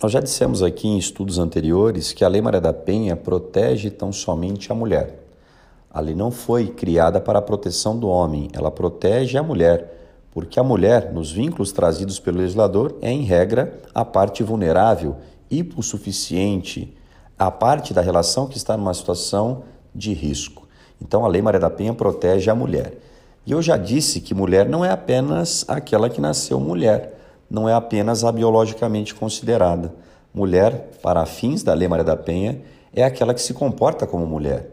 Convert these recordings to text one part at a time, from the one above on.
Nós já dissemos aqui em estudos anteriores que a Lei Maria da Penha protege tão somente a mulher. A lei não foi criada para a proteção do homem, ela protege a mulher, porque a mulher, nos vínculos trazidos pelo legislador, é, em regra, a parte vulnerável, hipossuficiente, a parte da relação que está numa situação de risco. Então, a Lei Maria da Penha protege a mulher. E eu já disse que mulher não é apenas aquela que nasceu mulher não é apenas a biologicamente considerada. Mulher, para fins da Lei Maria da Penha, é aquela que se comporta como mulher,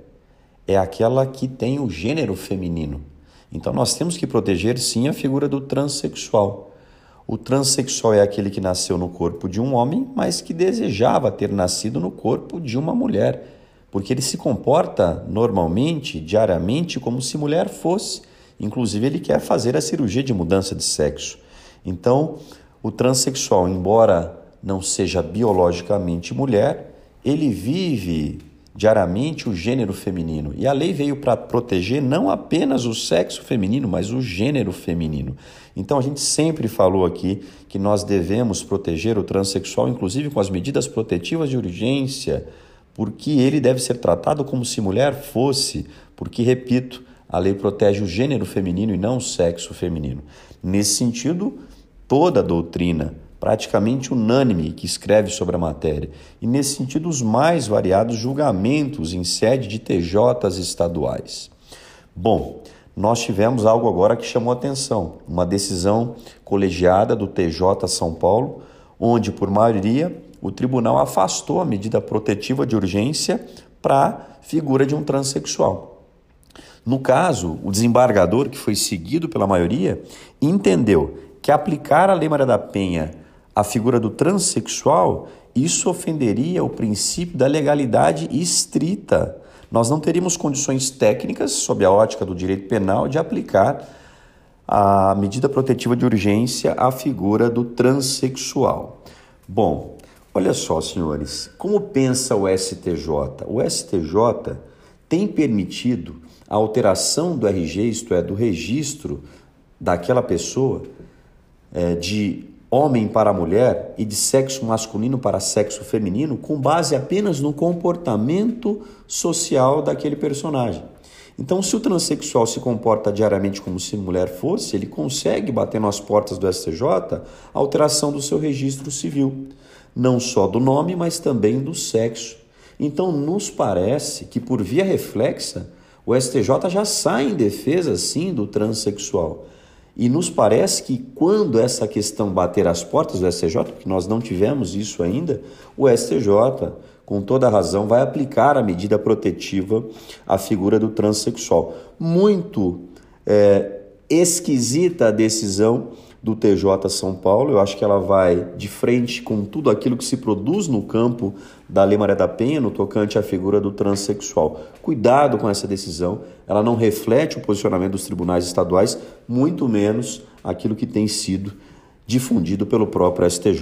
é aquela que tem o gênero feminino. Então nós temos que proteger sim a figura do transexual. O transexual é aquele que nasceu no corpo de um homem, mas que desejava ter nascido no corpo de uma mulher, porque ele se comporta normalmente, diariamente, como se mulher fosse. Inclusive, ele quer fazer a cirurgia de mudança de sexo. Então, o transexual, embora não seja biologicamente mulher, ele vive diariamente o gênero feminino. E a lei veio para proteger não apenas o sexo feminino, mas o gênero feminino. Então a gente sempre falou aqui que nós devemos proteger o transexual, inclusive com as medidas protetivas de urgência, porque ele deve ser tratado como se mulher fosse, porque, repito, a lei protege o gênero feminino e não o sexo feminino. Nesse sentido, toda a doutrina, praticamente unânime, que escreve sobre a matéria, e nesse sentido os mais variados julgamentos em sede de TJs estaduais. Bom, nós tivemos algo agora que chamou atenção, uma decisão colegiada do TJ São Paulo, onde por maioria o tribunal afastou a medida protetiva de urgência para a figura de um transexual. No caso, o desembargador, que foi seguido pela maioria, entendeu que aplicar a Lei Maria da Penha à figura do transexual, isso ofenderia o princípio da legalidade estrita. Nós não teríamos condições técnicas, sob a ótica do direito penal, de aplicar a medida protetiva de urgência à figura do transexual. Bom, olha só, senhores, como pensa o STJ? O STJ tem permitido a alteração do RG, isto é, do registro daquela pessoa, é, de homem para mulher e de sexo masculino para sexo feminino com base apenas no comportamento social daquele personagem. Então, se o transexual se comporta diariamente como se mulher fosse, ele consegue bater nas portas do STJ a alteração do seu registro civil, não só do nome, mas também do sexo. Então, nos parece que, por via reflexa, o STJ já sai em defesa, sim, do transexual. E nos parece que quando essa questão bater as portas do STJ, porque nós não tivemos isso ainda, o STJ, com toda razão, vai aplicar a medida protetiva à figura do transexual. Muito é, esquisita a decisão do TJ São Paulo. Eu acho que ela vai de frente com tudo aquilo que se produz no campo da Lei Maria da Penha no tocante à figura do transexual. Cuidado com essa decisão, ela não reflete o posicionamento dos tribunais estaduais, muito menos aquilo que tem sido difundido pelo próprio STJ.